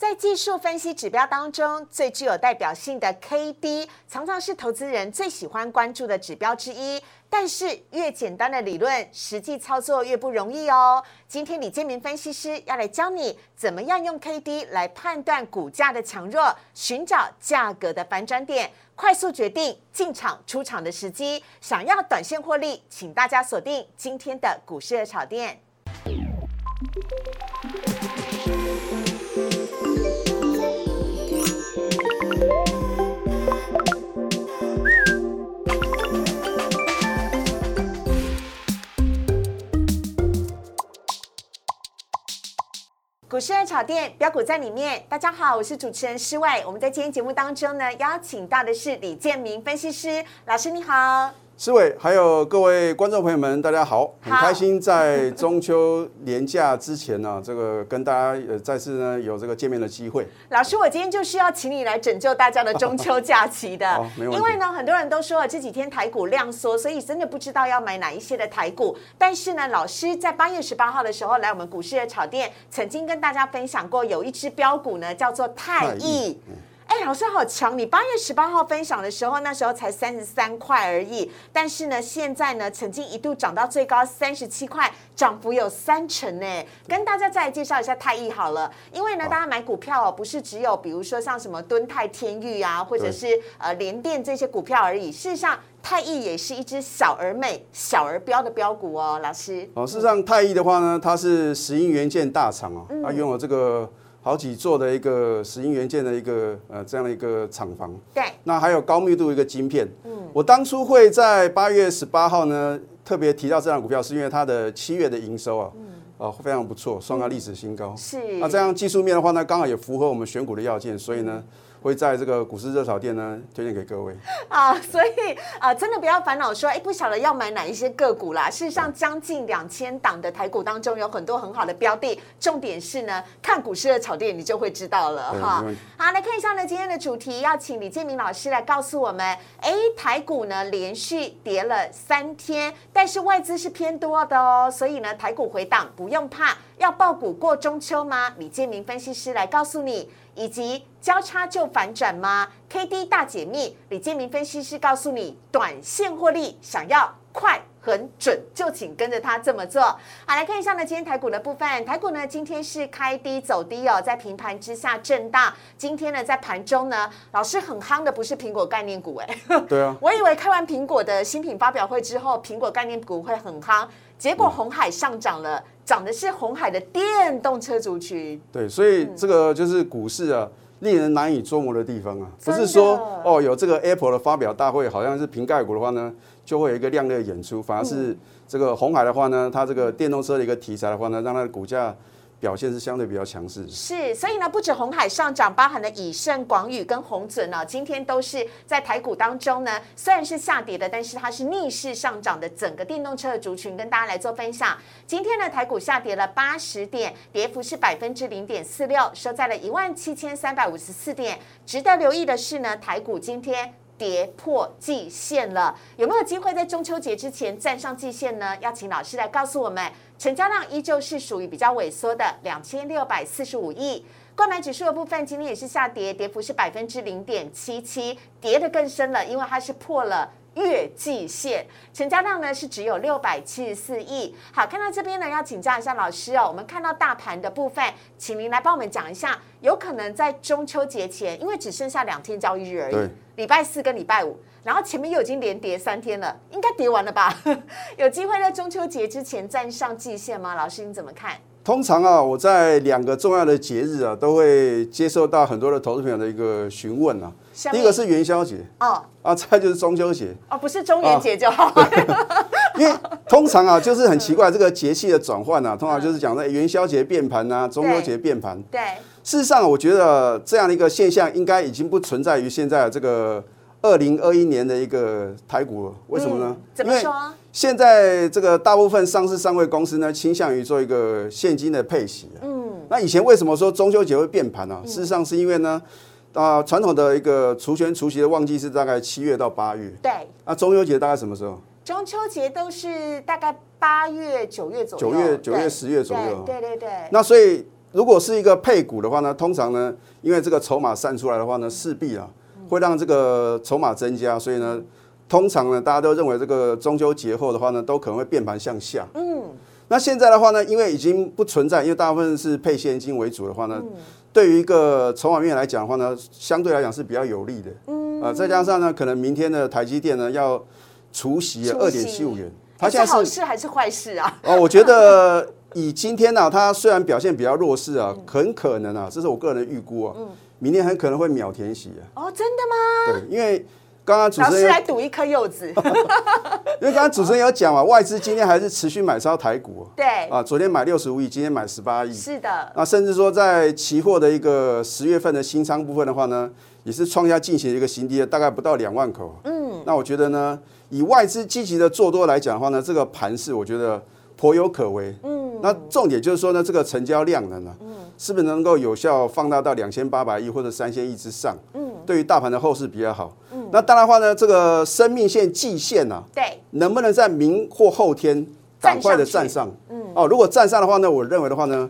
在技术分析指标当中，最具有代表性的 K D，常常是投资人最喜欢关注的指标之一。但是越简单的理论，实际操作越不容易哦。今天李建明分析师要来教你怎么样用 K D 来判断股价的强弱，寻找价格的反转点，快速决定进场出场的时机。想要短线获利，请大家锁定今天的股市的炒店。股市爱炒店标股在里面，大家好，我是主持人施伟。我们在今天节目当中呢，邀请到的是李建明分析师老师，你好。思伟，还有各位观众朋友们，大家好，很开心在中秋连假之前呢，这个跟大家呃再次呢有这个见面的机会。老师，我今天就是要请你来拯救大家的中秋假期的，因为呢，很多人都说这几天台股量缩，所以真的不知道要买哪一些的台股。但是呢，老师在八月十八号的时候来我们股市的炒店，曾经跟大家分享过，有一只标股呢叫做泰益。哎，老师好强！你八月十八号分享的时候，那时候才三十三块而已，但是呢，现在呢，曾经一度涨到最高三十七块，涨幅有三成呢。跟大家再来介绍一下泰益好了，因为呢，大家买股票哦，不是只有比如说像什么敦泰、天域啊，或者是呃联电这些股票而已。事实上，太易也是一只小而美、小而标的标股哦，老师。哦，事实上，太易的话呢，它是石英元件大厂哦，它拥有这个。好几座的一个石英元件的一个呃这样的一个厂房，对，那还有高密度一个晶片。嗯，我当初会在八月十八号呢特别提到这张股票，是因为它的七月的营收啊，哦非常不错，创下历史新高。是，那这样技术面的话呢，刚好也符合我们选股的要件，所以呢。会在这个股市热炒店呢推荐给各位 啊，所以啊，真的不要烦恼说，哎，不晓得要买哪一些个股啦。事实上，将近两千档的台股当中，有很多很好的标的。重点是呢，看股市热炒店，你就会知道了哈。好，来看一下呢，今天的主题，要请李建明老师来告诉我们，哎，台股呢连续跌了三天，但是外资是偏多的哦，所以呢，台股回档不用怕，要爆股过中秋吗？李建明分析师来告诉你。以及交叉就反转吗？K D 大解密，李建明分析师告诉你，短线获利想要快很准，就请跟着他这么做。好，来看一下呢，今天台股的部分，台股呢今天是开低走低哦，在平盘之下震荡。今天呢在盘中呢，老师很夯的不是苹果概念股哎，对啊，我以为开完苹果的新品发表会之后，苹果概念股会很夯，结果红海上涨了。涨的是红海的电动车族群，对，所以这个就是股市啊，令人难以捉摸的地方啊，不是说哦有这个 Apple 的发表大会，好像是瓶盖股的话呢，就会有一个亮丽的演出，反而是这个红海的话呢，它这个电动车的一个题材的话呢，让它的股价。表现是相对比较强势，是，所以呢，不止红海上涨，包含的以盛、广宇跟红准呢，今天都是在台股当中呢，虽然是下跌的，但是它是逆势上涨的。整个电动车的族群跟大家来做分享。今天呢，台股下跌了八十点，跌幅是百分之零点四六，收在了一万七千三百五十四点。值得留意的是呢，台股今天跌破季线了，有没有机会在中秋节之前站上季线呢？要请老师来告诉我们。成交量依旧是属于比较萎缩的，两千六百四十五亿。购买指数的部分今天也是下跌，跌幅是百分之零点七七，跌得更深了，因为它是破了月季线。成交量呢是只有六百七十四亿。好，看到这边呢，要请教一下老师哦。我们看到大盘的部分，请您来帮我们讲一下，有可能在中秋节前，因为只剩下两天交易日而已，礼拜四跟礼拜五。然后前面又已经连跌三天了，应该跌完了吧？有机会在中秋节之前站上季线吗？老师你怎么看？通常啊，我在两个重要的节日啊，都会接受到很多的投资朋友的一个询问啊。第一个是元宵节哦，啊，再就是中秋节哦，不是中元节就好。因为通常啊，就是很奇怪这个节气的转换啊，通常就是讲在元宵节变盘啊，中秋节变盘。对，事实上我觉得这样的一个现象应该已经不存在于现在这个。二零二一年的一个台股了，为什么呢？怎么说？现在这个大部分上市上位公司呢，倾向于做一个现金的配息。嗯，那以前为什么说中秋节会变盘呢？事实上是因为呢，啊，传统的一个除权除息的旺季是大概七月到八月。对。那中秋节大概什么时候？中秋节都是大概八月、九月左右。九月、九月、十月左右。对对对。那所以如果是一个配股的话呢，通常呢，因为这个筹码散出来的话呢，势必啊会让这个筹码增加，所以呢，通常呢，大家都认为这个中秋节后的话呢，都可能会变盘向下。嗯，那现在的话呢，因为已经不存在，因为大部分是配现金为主的话呢，对于一个筹码面来讲的话呢，相对来讲是比较有利的。嗯，啊，再加上呢，可能明天的台积电呢要除息二点七五元，它是好事还是坏事啊？哦，我觉得。以今天呢，它虽然表现比较弱势啊，很可能啊，这是我个人的预估啊，明天很可能会秒填息啊。哦，真的吗？对，因为刚刚主持人来赌一颗柚子，因为刚刚主持人有讲嘛，外资今天还是持续买超台股。对啊，昨天买六十五亿，今天买十八亿。是的。那，甚至说在期货的一个十月份的新仓部分的话呢，也是创下进行一个新低的，大概不到两万口。嗯。那我觉得呢，以外资积极的做多来讲的话呢，这个盘势我觉得颇有可为。嗯。那重点就是说呢，这个成交量呢，嗯，是不是能够有效放大到两千八百亿或者三千亿之上？嗯，对于大盘的后市比较好。嗯，那当然话呢，这个生命线季线呢，对，能不能在明或后天赶快的站上？嗯，哦，如果站上的话呢，我认为的话呢，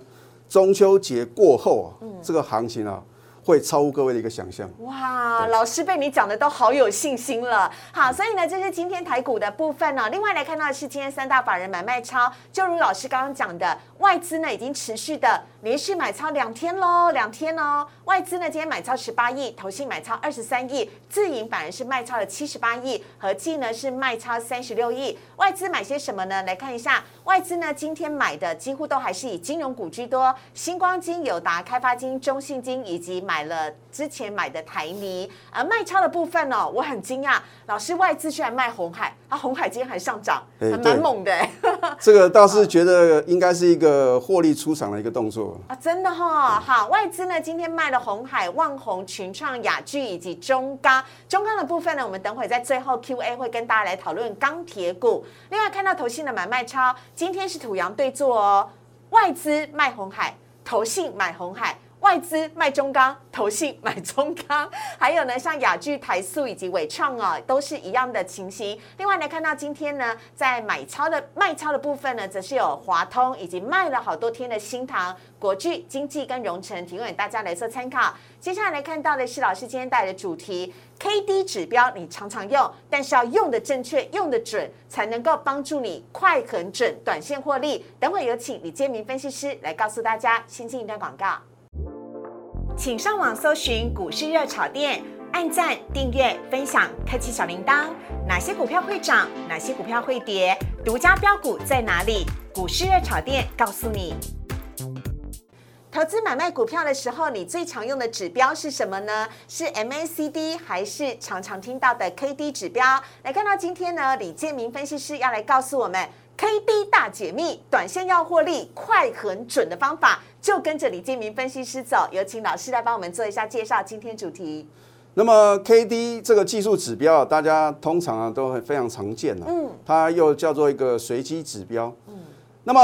中秋节过后啊，这个行情啊。会超乎各位的一个想象。哇，老师被你讲的都好有信心了。好，所以呢，这是今天台股的部分呢。另外来看到的是今天三大法人买卖超，就如老师刚刚讲的，外资呢已经持续的连续买超两天喽，两天哦。外资呢今天买超十八亿，投信买超二十三亿，自营反而是卖超了七十八亿，合计呢是卖超三十六亿。外资买些什么呢？来看一下，外资呢今天买的几乎都还是以金融股居多，星光金、友达、开发金、中信金以及。买了之前买的台泥，而卖超的部分哦，我很惊讶，老师外资居然卖红海，啊，红海今天还上涨，还蛮猛的。这个倒是觉得应该是一个获利出场的一个动作啊，真的哈。好，外资呢今天卖了红海、万宏、群创、雅聚以及中钢。中钢的部分呢，我们等会在最后 Q A 会跟大家来讨论钢铁股。另外看到投信的买卖超，今天是土洋对坐哦，外资卖红海，投信买红海。外资卖中钢，投信买中钢，还有呢，像雅聚、台塑以及伟创啊，都是一样的情形。另外呢，看到今天呢，在买超的卖超的部分呢，则是有华通以及卖了好多天的新唐、国巨、经济跟荣成，提供给大家来做参考。接下来看到的是老师今天带来的主题，K D 指标你常常用，但是要用的正确、用的准，才能够帮助你快、很准、短线获利。等会有请李建明分析师来告诉大家。先进一段广告。请上网搜寻股市热炒店，按赞、订阅、分享，开启小铃铛。哪些股票会涨？哪些股票会跌？独家标股在哪里？股市热炒店告诉你。投资买卖股票的时候，你最常用的指标是什么呢？是 MACD 还是常常听到的 KD 指标？来看到今天呢，李建明分析师要来告诉我们。K D 大解密，短线要获利快很准的方法，就跟着李建明分析师走。有请老师来帮我们做一下介绍。今天主题，那么 K D 这个技术指标，大家通常啊都会非常常见的，嗯，它又叫做一个随机指标，嗯，那么。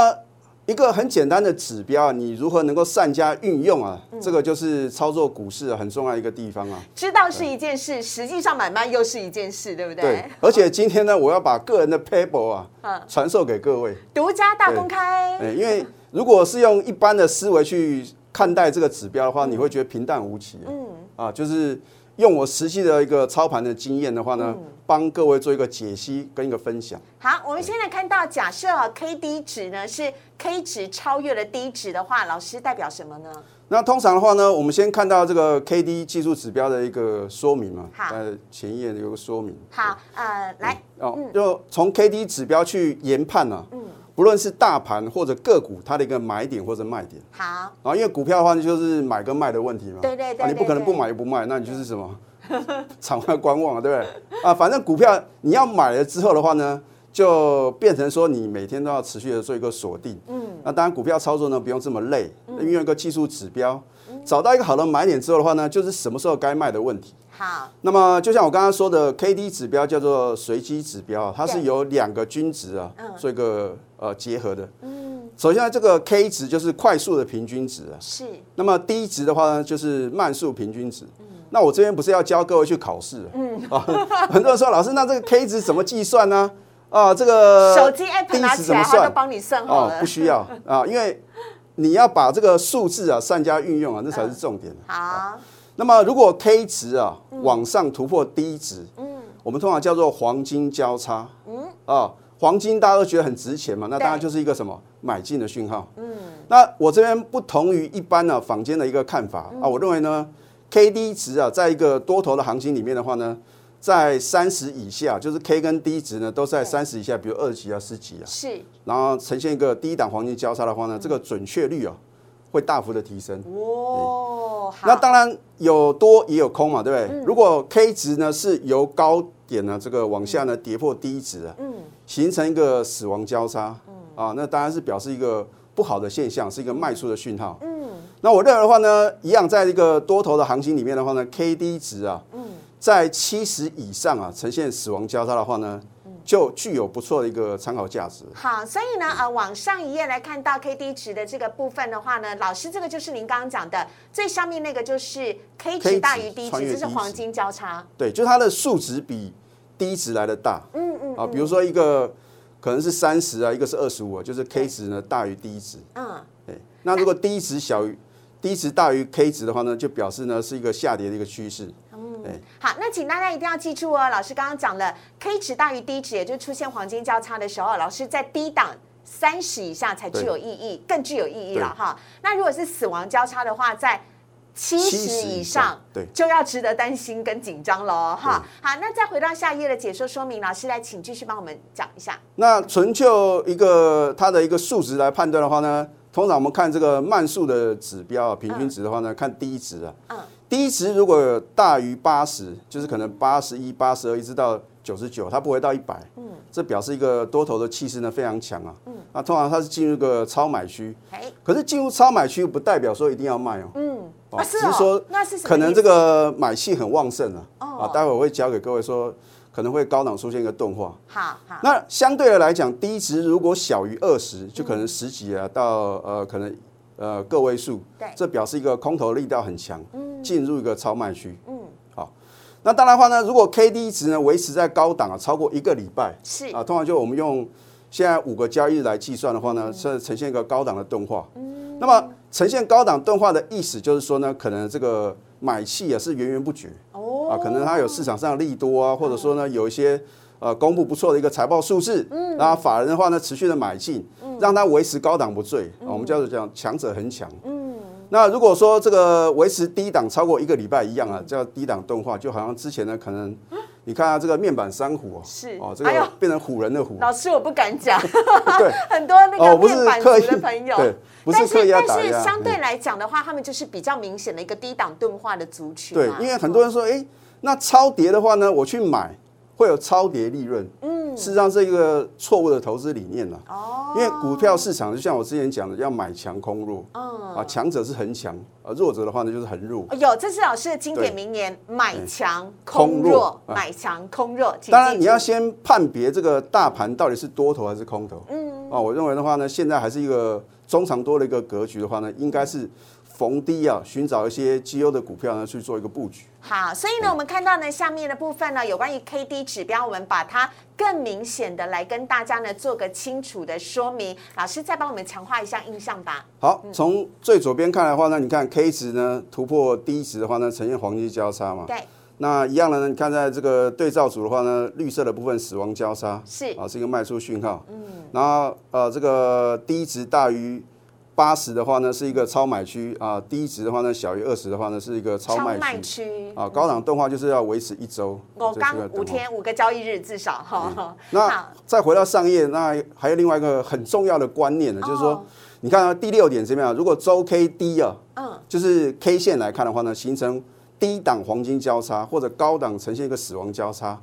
一个很简单的指标，你如何能够善加运用啊？这个就是操作股市很重要一个地方啊。知道是一件事，实际上买卖又是一件事，对不对？对。而且今天呢，我要把个人的 paper 啊，传授给各位，独家大公开。因为如果是用一般的思维去看待这个指标的话，你会觉得平淡无奇。嗯。啊，就是用我实际的一个操盘的经验的话呢。帮各位做一个解析跟一个分享。好，我们现在看到，假设啊，K D 值呢是 K 值超越了 D 值的话，老师代表什么呢？那通常的话呢，我们先看到这个 K D 技术指标的一个说明嘛。好，呃，前页有个说明。好，呃，来，哦，就从 K D 指标去研判呢，嗯，不论是大盘或者个股，它的一个买点或者卖点。好，然后，因为股票的话就是买跟卖的问题嘛。对对对，你不可能不买又不卖，那你就是什么？场外观望，对不对？啊，反正股票你要买了之后的话呢，就变成说你每天都要持续的做一个锁定。嗯，那当然股票操作呢不用这么累，运用一个技术指标，找到一个好的买点之后的话呢，就是什么时候该卖的问题。好，那么就像我刚刚说的，K D 指标叫做随机指标，它是由两个均值啊做一个呃结合的。嗯，首先这个 K 值就是快速的平均值啊，是。那么 D 值的话呢，就是慢速平均值。那我这边不是要教各位去考试？嗯 啊，很多人说老师，那这个 K 值怎么计算呢？啊，这个手机 app 拿起来，他就帮你算好了。不需要啊，因为你要把这个数字啊善加运用啊，那才是重点。好，那么如果 K 值啊往上突破低值，嗯，我们通常叫做黄金交叉，嗯，啊，黄金大家都觉得很值钱嘛，那当然就是一个什么买进的讯号，嗯，那我这边不同于一般呢坊间的一个看法。啊，我认为呢，K D 值啊，在一个多头的行情里面的话呢。在三十以下，就是 K 跟 D 值呢，都在三十以下，比如二级啊、十级啊，是，然后呈现一个低档黄金交叉的话呢，这个准确率啊会大幅的提升。哦，那当然有多也有空嘛，对不对？如果 K 值呢是由高点呢这个往下呢跌破低值啊，嗯，形成一个死亡交叉，嗯啊，那当然是表示一个不好的现象，是一个卖出的讯号。嗯，那我认为的话呢，一样在一个多头的行情里面的话呢，K D 值啊，嗯。在七十以上啊，呈现死亡交叉的话呢，就具有不错的一个参考价值。好，所以呢，呃，往上一页来看到 K D 值的这个部分的话呢，老师这个就是您刚刚讲的最上面那个就是 K 值大于 D 值，这是黄金交叉。对，就是它的数值比 D 值来的大。嗯嗯。啊，比如说一个可能是三十啊，一个是二十五啊，就是 K 值呢大于 D 值。嗯。对，那如果 D 值小于 D 值大于 K 值的话呢，就表示呢是一个下跌的一个趋势。嗯好，那请大家一定要记住哦。老师刚刚讲了，K 值大于 D 值，也就出现黄金交叉的时候，老师在低档三十以下才具有意义，更具有意义了哈。那如果是死亡交叉的话，在七十以上，对，就要值得担心跟紧张喽哈。好，那再回到下一页的解说说明，老师来请继续帮我们讲一下。那纯就一个它的一个数值来判断的话呢，通常我们看这个慢速的指标平均值的话呢，看低值啊。嗯。低值如果大于八十，就是可能八十一、八十二一直到九十九，它不会到一百。嗯，这表示一个多头的气势呢非常强啊。嗯，那通常它是进入一个超买区。可是进入超买区不代表说一定要卖哦。嗯，只是说那是可能这个买气很旺盛啊。哦。啊，待会我会教给各位说，可能会高档出现一个钝化。好好。那相对的来讲，低值如果小于二十，就可能十几啊到呃可能。呃，个位数，对，这表示一个空头力道很强，嗯，进入一个超卖区，嗯，好，那当然话呢，如果 K D 值呢维持在高档啊，超过一个礼拜，是。啊，通常就我们用现在五个交易日来计算的话呢，是呈现一个高档的钝化，嗯，那么呈现高档钝化的意思就是说呢，可能这个买气也是源源不绝，哦，啊，可能它有市场上利多啊，或者说呢有一些。呃，公布不错的一个财报数字，嗯，那法人的话呢，持续的买进，嗯，让它维持高档不坠，我们叫做讲强者恒强，嗯，那如果说这个维持低档超过一个礼拜一样啊，叫低档钝化，就好像之前呢，可能你看啊，这个面板三虎哦是。哦，这个变成虎人的虎，老师我不敢讲，对，很多那个面板族的朋友，对，不是刻意但是相对来讲的话，他们就是比较明显的一个低档钝化的族群，对，因为很多人说，哎，那超跌的话呢，我去买。会有超跌利润，嗯，事实上是一个错误的投资理念了。哦，因为股票市场就像我之前讲的，要买强空弱，嗯，啊，强者是很强，而弱者的话呢就是很弱。有，这是老师的经典名言：买强空弱，买强空弱。当然，你要先判别这个大盘到底是多头还是空头。嗯，啊，我认为的话呢，现在还是一个中长多的一个格局的话呢，应该是。逢低啊，寻找一些绩优的股票呢，去做一个布局。好，所以呢，我们看到呢，下面的部分呢，有关于 K D 指标，我们把它更明显的来跟大家呢做个清楚的说明。老师再帮我们强化一下印象吧。好，从最左边看的话呢，你看 K 值呢突破低值的话呢，呈现黄金交叉嘛。对。那一样的呢，你看在这个对照组的话呢，绿色的部分死亡交叉是啊，是一个卖出讯号。嗯。然后呃，这个低值大于。八十的话呢是一个超买区啊，低值的话呢小于二十的话呢是一个超卖区啊，高档动画就是要维持一周，我刚五天五个交易日至少哈。那再回到上页，那还有另外一个很重要的观念呢，就是说，你看第六点怎么样？如果周 K 低啊，嗯，就是 K 线来看的话呢，形成低档黄金交叉或者高档呈现一个死亡交叉，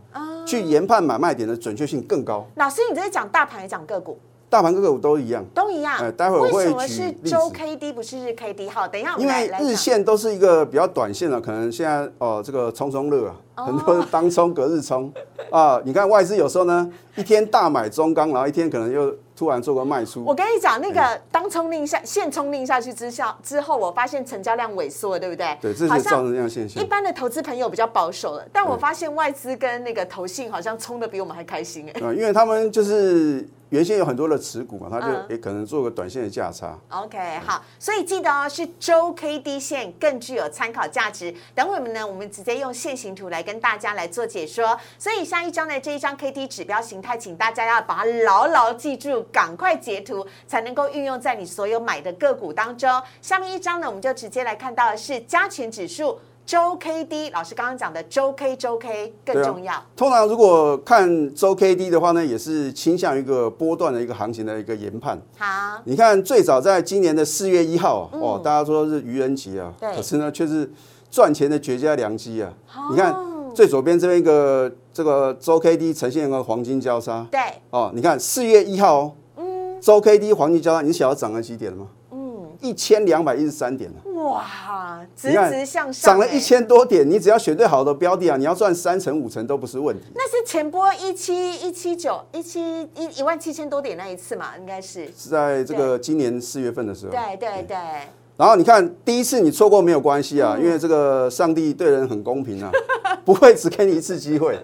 去研判买卖点的准确性更高。老师，你这是讲大盘还是讲个股？大盘个股都一样，都一样。哎，待会我会举是周 K D 不是日 K D？好，等一下因为日线都是一个比较短线的，可能现在哦，这个冲冲热啊，很多当冲隔日冲啊。你看外资有时候呢，一天大买中钢，然后一天可能又。突然做个卖出，我跟你讲，那个当冲令下现冲令下去之下之后，我发现成交量萎缩了，对不对？对，这是造成这样现象。一般的投资朋友比较保守了，但我发现外资跟那个投信好像冲的比我们还开心哎。因为他们就是原先有很多的持股嘛，它就嗯也可能做个短线的价差。OK，好，所以记得哦，是周 K D 线更具有参考价值。等会们呢，我们直接用线形图来跟大家来做解说。所以下一张的这一张 K D 指标形态，请大家要把它牢牢记住，赶快截图，才能够运用在你所有买的个股当中。下面一张呢，我们就直接来看到的是加权指数周 K D，老师刚刚讲的周 K 周 K 更重要。通常如果看周 K D 的话呢，也是倾向于一个波段的一个行情的一个研判。好，你看，最早在今年的四月一号，哦，大家说是愚人节啊，可是呢，却是赚钱的绝佳良机啊。哦你看最左边这边一个这个周 K D 呈现一个黄金交叉，对，哦，你看四月一号哦，嗯周 K D 黄金交叉，你晓得涨了几点了吗？嗯，一千两百一十三点了。哇，直直向上，哎涨了一。千多点，你只要选对好的标的啊，你要赚三成五成都不是问题。那是前波一七一七九一七一一万七千多点那一次嘛，应该是。是在这个今年四月份的时候。对对对，然后你看，第一次你错过没有关系嗯啊，因为这个上帝对人很公平啊，不会只给你一次机会。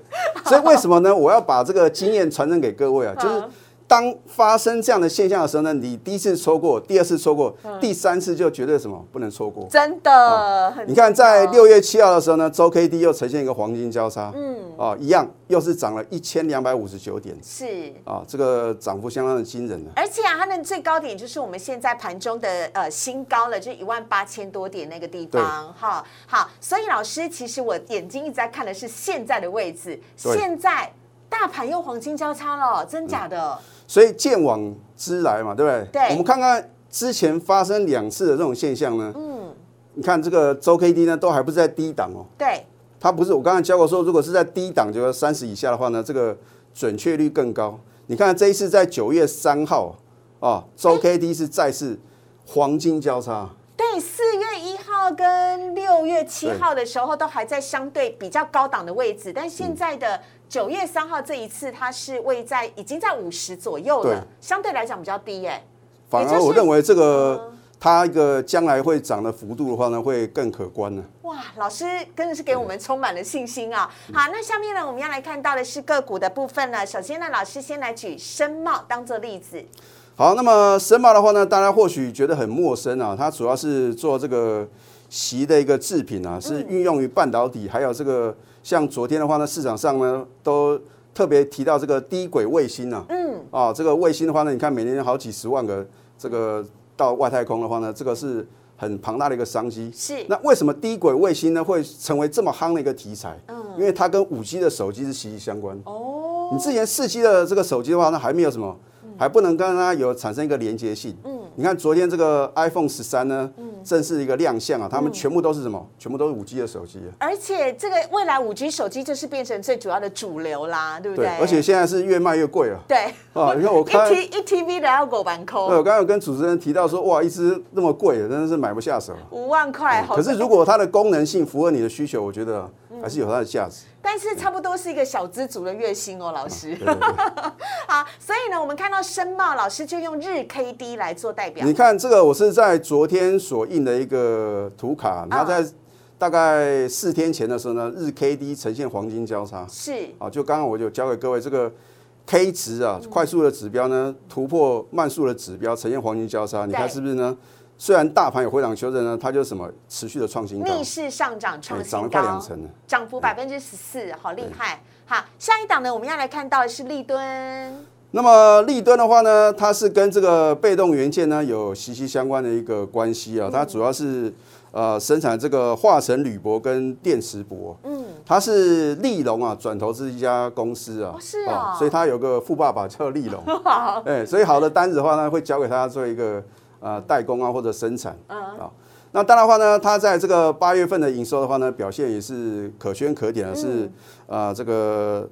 所以为什么呢？我要把这个经验传承给各位啊，就是好当发生这样的现象的时候呢，你第一次错过，第二次错过，嗯第三次就绝对什么不能错过。真的很。你看，在六月七号的时候呢，周 K D 又呈现一个黄金交叉，嗯，啊，一样又是涨了一千两百五十九点是。啊，这个涨幅相当的惊人啊。而且啊，它的最高点就是我们现在盘中的呃新高了，就一万八千多点那个地方，哈，好，所以老师，其实我眼睛一直在看的是现在的位置，对现在大盘又黄金交叉了，真假的？所以见往知来嘛，对不对？对。我们看看之前发生两次的这种现象呢，嗯，你看这个周 K D 呢，都还不是在低档哦，对，它不是我刚才教过说，如果是在低档，就是三十以下的话呢，这个准确率更高。你看这一次在九月三号啊，周 K D 是再次黄金交叉，对，四月一号跟六月七号的时候都还在相对比较高档的位置，但现在的九月三号这一次，它是位在已经在五十左右了，相对来讲比较低耶。反而我认为这个嗯它一个将来会涨的幅度的话呢，会更可观呢。哇，老师真的是给我们充满了信心啊！好，那下面呢，我们要来看到的是个股的部分呢。首先呢，老师先来举深茂当做例子。好，那么申茂的话呢，大家或许觉得很陌生啊，它主要是做这个席的一个制品啊，是运用于半导体，还有这个像昨天的话呢，市场上呢都特别提到这个低轨卫星啊，嗯，啊，这个卫星的话呢，你看每年好几十万个这个到外太空的话呢，这个是很庞大的一个商机。是那为什么低轨卫星呢会成为这么夯的一个题材？嗯因为它跟五 G 的手机是息息相关。哦，你之前四 G 的这个手机的话那，还没有什么，还不能跟它有产生一个连接性。嗯，你看昨天这个 iPhone 十三呢，正式一个亮相啊，他们全部都是什么？全部都是五 G 的手机啊。而且这个未来五 G 手机就是变成最主要的主流啦，对不对？而且现在是越卖越贵啊。对啊 你看我 看一 T 一 TV 的要狗板对，扣我刚刚有跟主持人提到说，哇，一只那么贵，真的是买不下手。五万块，好可是如果它的功能性符合你的需求，我觉得还是有它的价值。但是差不多是一个小资族的月薪哦，老师。好，所以呢，我们看到申茂老师就用日 K D 来做代表你。看这个，我是在昨天所印的一个图卡，它在大概四天前的时候呢，日 K D 呈现黄金交叉。是啊，就刚刚我就教给各位这个 K 值啊，快速的指标呢突破慢速的指标，呈现黄金交叉，你看是不是呢？虽然大盘有回档修正呢，它就是什么持续的创新高，逆势上涨创新高。涨了快高两，成了。涨幅百分之十四，好厉害。好，下一档呢，我们要来看到的是立敦，那么立敦的话呢，它是跟这个被动元件呢有息息相关的一个关系啊，它主要是呃生产这个化成铝箔跟电磁箔，嗯，它是立隆啊转投资一家公司啊，哦是啊所以它有个富爸爸叫立隆，好，哎，所以好的单子的话呢，会交给他做一个呃代工啊或者生产嗯，啊。那当然的话呢，它在这个八月份的营收的话呢，表现也是可圈可点的，是呃这个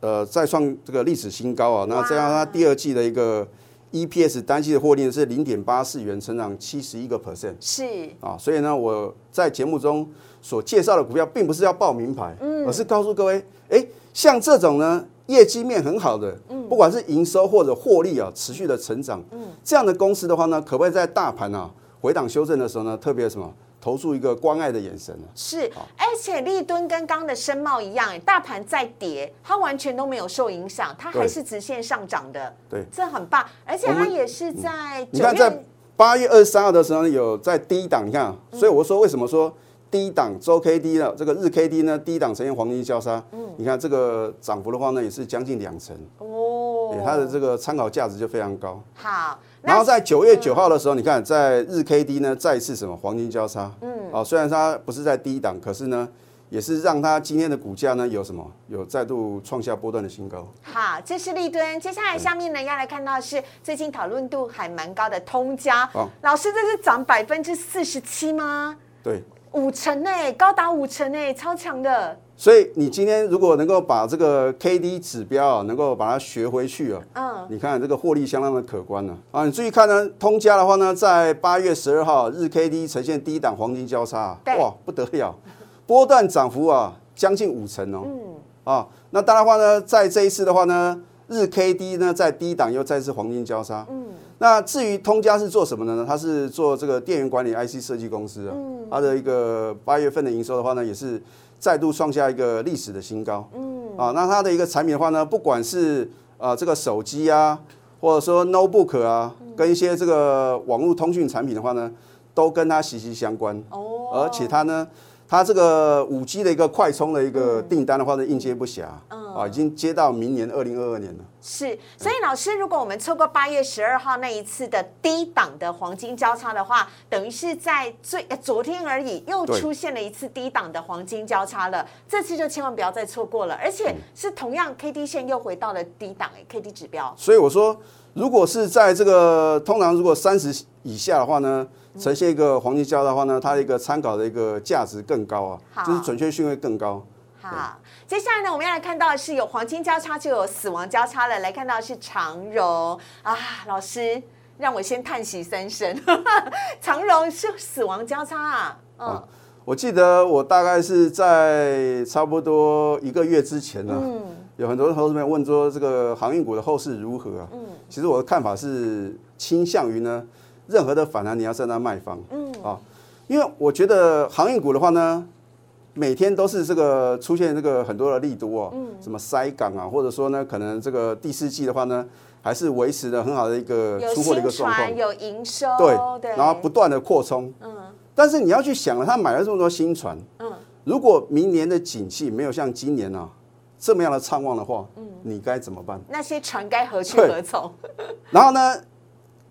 呃再创这个历史新高啊。那这样它第二季的一个 EPS 单季的获利是零点八四元，成长七十一个 percent 是啊。所以呢，我在节目中所介绍的股票，并不是要报名牌，而是告诉各位，哎，像这种呢业绩面很好的，不管是营收或者获利啊，持续的成长，这样的公司的话呢，可不可以在大盘啊回档修正的时候呢，特别什么？投注一个关爱的眼神啊。是，而且立敦跟刚刚的深茂一样，哎，大盘在跌，它完全都没有受影响，它还是直线上涨的，对，这很棒。而且它也是在你看在，八月二十三号的时候，有在低档，你看所以我说为什么说低档周 K D 呢？这个日 K D 呢，低档呈现黄金交叉，嗯你看这个涨幅的话呢，也是将近两成，哦对，它的这个参考价值就非常高。好，然后在九月九号的时候，你看在日 K D 呢再次什么黄金交叉，嗯，哦，虽然它不是在低档，可是呢，也是让它今天的股价呢有什么有再度创下波段的新高。好，这是立敦。接下来下面呢要来看到是最近讨论度还蛮高的通家好，老师这是涨百分之四十七吗？对，五成哎，高达五成哎，超强的。所以你今天如果能够把这个 K D 指标啊，能够把它学回去啊，嗯，你看这个获利相当的可观呢、啊。你注意看呢，通家的话呢，在八月十二号日 K D 呈现低档黄金交叉啊，哇，不得了，波段涨幅啊将近五成哦。嗯。啊，那当然的话呢，在这一次的话呢，日 K D 呢在低档又再次黄金交叉。嗯。那至于通家是做什么的呢？它是做这个电源管理 IC 设计公司啊。嗯。它的一个八月份的营收的话呢，也是再度创下一个历史的新高。嗯。啊，那它的一个产品的话呢，不管是啊这个手机啊，或者说 notebook 啊，跟一些这个网络通讯产品的话呢，都跟它息息相关。哦，而且它呢，它这个五 G 的一个快充的一个订单的话呢，应接不暇。啊，已经接到明年二零二二年了。是，所以老师，如果我们错过八月十二号那一次的低档的黄金交叉的话，等于是在最、呃昨天而已，又出现了一次低档的黄金交叉了。这次就千万不要再错过了，而且是同样 K D 线又回到了低档哎，K D 指标。所以我说，如果是在这个通常如果三十以下的话呢，呈现一个黄金交叉的话呢，它的一个参考的一个价值更高啊，就是准确性会更高。好，接下来呢，我们要来看到的是有黄金交叉就有死亡交叉了。来看到的是长荣。啊，老师让我先叹息三声，长荣是死亡交叉啊，嗯，我记得我大概是在差不多一个月之前呢、有很多投资朋友问说这个航运股的后市如何啊？其实我的看法是倾向于呢，任何的反弹你要站在卖方，嗯。啊，因为我觉得航运股的话呢，每天都是这个出现这个很多的利多哦，什么塞港啊，或者说呢，可能这个第四季的话呢，还是维持的很好的一个出货的一新个状况，。有营收，对，然后不断的扩充，嗯，但是你要去想了，他买了这么多新船，嗯，如果明年的景气没有像今年啊这么样的畅旺的话，嗯，你该怎么办？那些船该何去何从？然后呢，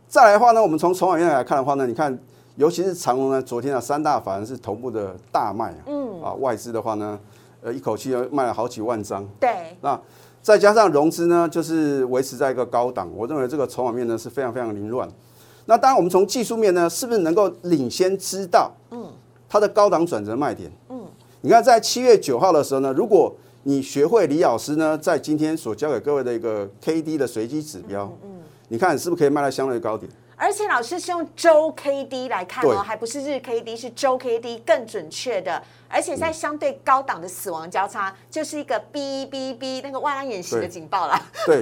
再来的话呢，我们从筹码面来看的话呢，你看，尤其是长隆呢，昨天啊三大法人是同步的大卖啊，嗯，啊外资的话呢，呃一口气要卖了好几万张，对，那再加上融资呢，就是维持在一个高档，我认为这个筹码面呢是非常非常凌乱。那当然，我们从技术面呢，是不是能够领先知道，嗯，它的高档转折卖点？嗯，你看在七月九号的时候呢，如果你学会李老师呢在今天所教给各位的一个 K D 的随机指标，嗯，你看是不是可以卖到相对高点？而且老师是用周 K D 来看哦，还不是日 K D，是周 K D 更准确的，而且在相对高档的死亡交叉，就是一个哔哔哔那个万安演习的警报啦。对，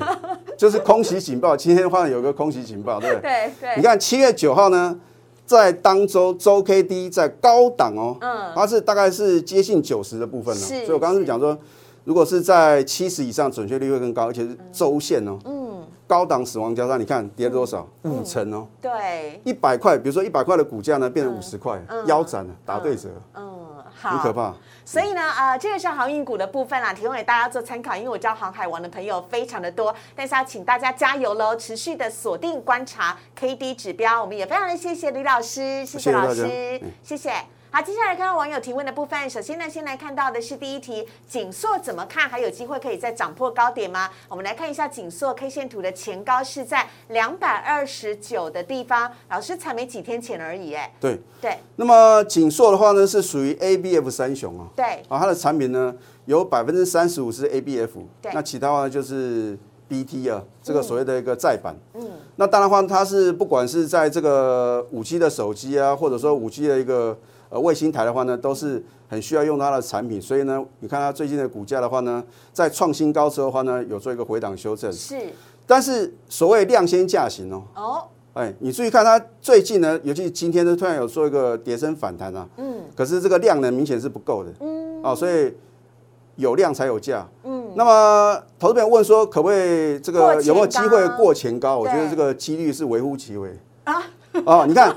就是空袭警报。今天的话有个空袭警报，对不对？对对，你看七月九号呢，在当周周 K D 在高档哦，嗯。它是大概是接近九十的部分呢、是所以我刚刚是讲说，如果是在七十以上，准确率会更高，而且是周线哦，嗯，高档死亡交叉，你看跌了多少？五成哦，对，一百块，比如说一百块的股价呢，变成五十块，腰斩了，打对折，嗯，好，很可怕。所以呢，呃，这个是航运股的部分啦，提供给大家做参考。因为我知道航海王的朋友非常的多，但是要请大家加油喽，持续的锁定观察 K D 指标。我们也非常的谢谢李老师，谢谢老师谢谢。好，接下来看到网友提问的部分。首先呢，先来看到的是第一题，锦硕怎么看？还有机会可以再涨破高点吗？我们来看一下锦硕 K 线图的前高是在两百二十九的地方，老师才没几天前而已，哎，对，对那么锦硕的话呢，是属于 A B F 三雄啊。对，啊，它的产品呢有百分之三十五是 ABF，对那其他话呢就是 BT 啊，这个所谓的一个再版。嗯，那当然话，它是不管是在这个五 G 的手机啊，或者说五 G 的一个呃卫星台的话呢，都是很需要用它的产品。所以呢，你看它最近的股价的话呢，在创新高之后的话呢，有做一个回档修正。是。但是所谓量先价行哦，哦，哎，你注意看它最近呢，尤其今天呢，突然有做一个跌升反弹啊，嗯，可是这个量呢，明显是不够的，嗯，啊，所以有量才有价，嗯，那么投资朋友问说，可不可以这个有没有机会过前高？我觉得这个几率是微乎其微。啊，哦，你看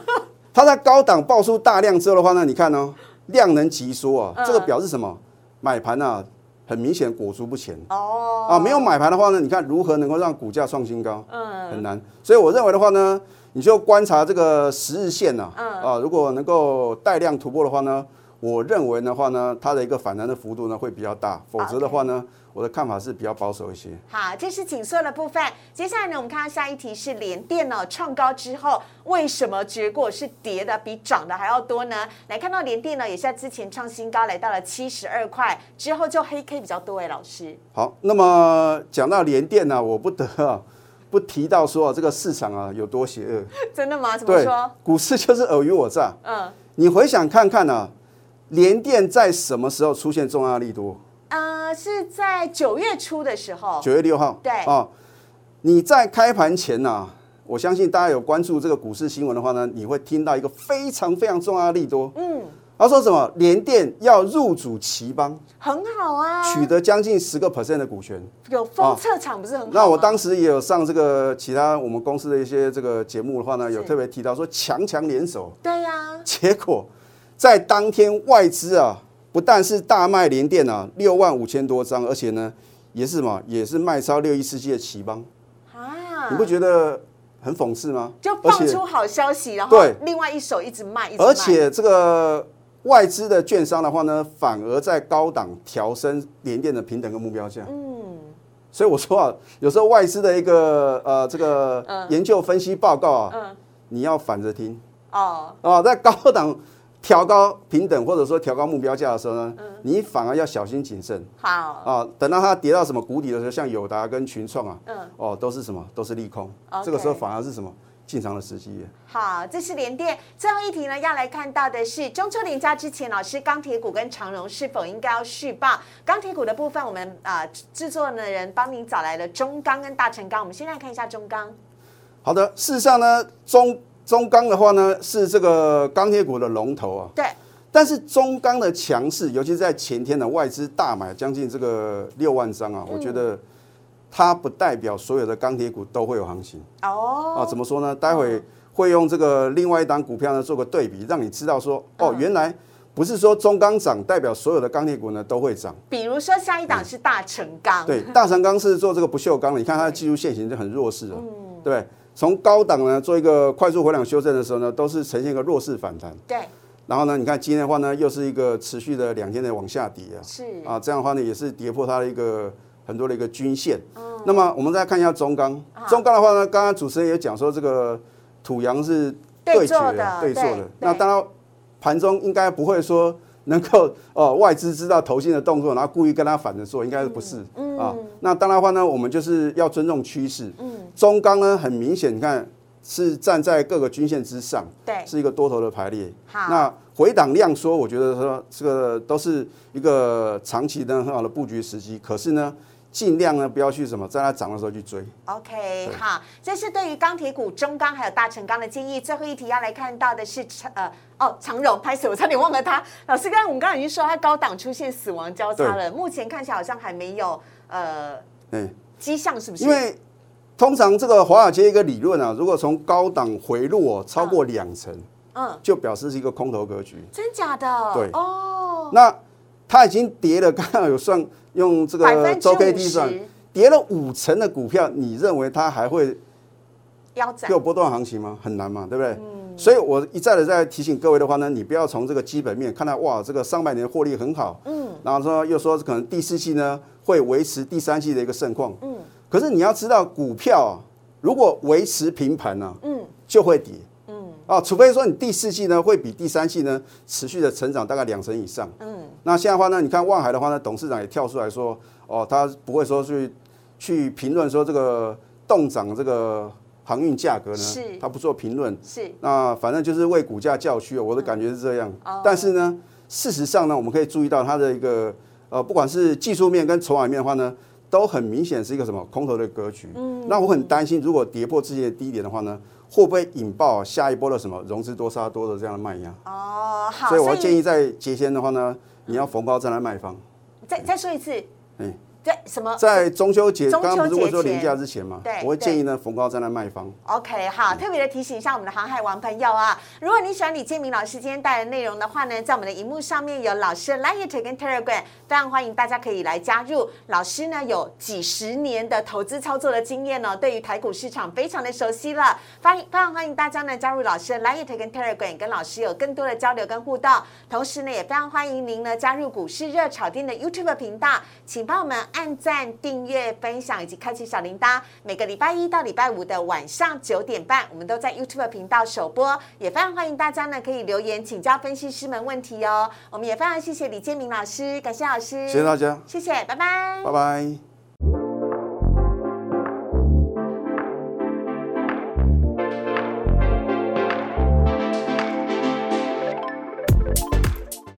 它在高档爆出大量之后的话呢，你看呢，量能急缩啊，这个表示什么？买盘啊。很明显裹足不前哦啊，没有买盘的话呢，你看如何能够让股价创新高？嗯，很难。所以我认为的话呢，你就观察这个十日线呐，啊，如果能够带量突破的话呢，我认为的话呢，它的一个反弹的幅度呢会比较大，否则的话呢。我的看法是比较保守一些。好，这是紧缩的部分。接下来呢，我们看到下一题是连电呢创高之后，为什么结果是跌的比涨的还要多呢？来看到连电呢，也是在之前创新高，来到了七十二块，之后就黑 K 比较多哎，老师。好，那么讲到连电呢，我不得啊不提到说这个市场啊有多邪恶。真的吗？怎么说？股市就是尔虞我诈。嗯。你回想看看呢，连电在什么时候出现重要利多？呃，是在九月初的时候，九月六号。对啊，你在开盘前呢，我相信大家有关注这个股市新闻的话呢，你会听到一个非常非常重要的利多。嗯，他说什么？联电要入主奇邦，很好啊，取得将近十个 percent 的股权，有封测厂不是很好？那我当时也有上这个其他我们公司的一些这个节目的话呢，有特别提到说强强联手。对呀，结果在当天外资啊。不但是大卖联电啊，六万五千多张，而且呢，也是什么，也是卖超六一四七的奇邦啊，你不觉得很讽刺吗？就放出好消息，然后另外一手一直卖，而且这个外资的券商的话呢，反而在高档调升联电的平等跟目标价。嗯，所以我说啊，有时候外资的一个呃这个研究分析报告啊，你要反着听哦哦，在高档。调高平等或者说调高目标价的时候呢，你反而要小心谨慎。好啊，等到它跌到什么谷底的时候，像友达跟群创啊，嗯，哦，都是什么？都是利空。这个时候反而是什么？进场的时机。好，这是联电。最后一题呢，要来看到的是中秋连假之前，老师钢铁股跟长荣是否应该要续报？钢铁股的部分，我们啊制作的人帮您找来了中钢跟大成钢。我们先来看一下中钢。好的，事实上呢，中。中钢的话呢，是这个钢铁股的龙头啊。对。但是中钢的强势，尤其是在前天的外资大买将近这个六万张啊，我觉得它不代表所有的钢铁股都会有行情。哦。啊，怎么说呢？待会会用这个另外一档股票呢做个对比，让你知道说，哦，原来不是说中钢涨代表所有的钢铁股呢都会涨。比如说下一档是大成钢。对，大成钢是做这个不锈钢的，你看它的技术线型就很弱势了，对。从高档呢做一个快速回档修正的时候呢，都是呈现一个弱势反弹。对。然后呢，你看今天的话呢，又是一个持续的两天的往下跌啊。是。啊，这样的话呢，也是跌破它的一个很多的一个均线。嗯。那么我们再看一下中钢。中钢的话呢，刚刚主持人也讲说，这个土洋是对决的，对做的。那当然，盘中应该不会说。能够哦，外资知道投信的动作，然后故意跟他反着做，应该是不是啊？那当然话呢，我们就是要尊重趋势。嗯，中钢呢，很明显，你看是站在各个均线之上，对，是一个多头的排列。好，那回档量缩，我觉得说这个都是一个长期的很好的布局时机。可是呢？尽量呢不要去什么，在它涨的时候去追。OK，好，这是对于钢铁股中钢还有大成钢的建议。最后一题要来看到的是长呃哦长荣拍死我差点忘了他。老师刚刚我们刚刚已经说它高档出现死亡交叉了，目前看起来好像还没有呃嗯迹象，是不是？因为通常这个华尔街一个理论啊，如果从高档回落超过两成，嗯，就表示是一个空头格局。真假的？对哦。那它已经跌了，刚刚有算。用这个周 K D 算，跌了五成的股票，你认为它还会有波段行情吗？很难嘛，对不对？嗯。所以我一再的在提醒各位的话呢，你不要从这个基本面看到哇，这个上半年获利很好，嗯。然后说又说可能第四季呢会维持第三季的一个盛况，嗯。可是你要知道，股票如果维持平盘呢，嗯，就会跌，嗯。啊，除非说你第四季呢会比第三季呢持续的成长大概两成以上，嗯。那现在的话呢，你看望海的话呢，董事长也跳出来说，哦，他不会说去去评论说这个动涨这个航运价格呢，他不做评论。是。那反正就是为股价叫屈，我的感觉是这样。但是呢，事实上呢，我们可以注意到它的一个呃，不管是技术面跟筹码面的话呢，都很明显是一个什么空头的格局。嗯。那我很担心，如果跌破之前的低点的话呢，会不会引爆下一波的什么融资多杀多的这样的卖压？哦，好，所以我会建议在节前的话呢，你要逢高再来卖方。再再说一次，嗯，在什么？在中秋节，中秋刚刚不是问说节前廉价之前嘛对，我会建议呢逢高再来卖方。OK，好，特别的提醒一下我们的航海王朋友啊，如果你喜欢李建明老师今天带来的内容的话呢，在我们的荧幕上面有老师的 Line 跟 Telegram，非常欢迎大家可以来加入。老师呢有几十年的投资操作的经验哦，对于台股市场非常的熟悉了，欢迎非常欢迎大家呢加入老师的 Line 跟 Telegram，跟老师有更多的交流跟互动。同时呢，也非常欢迎您呢加入股市热炒店的 YouTube 频道，请帮我们按赞、订阅、分享以及开启小铃铛。每个礼拜一到礼拜五的晚上九点半，我们都在 YouTube 频道首播，也非常欢迎大家呢可以留言请教分析师们问题哦。我们也非常谢谢李建明老师，感谢老师，谢谢大家，谢谢，拜拜拜拜。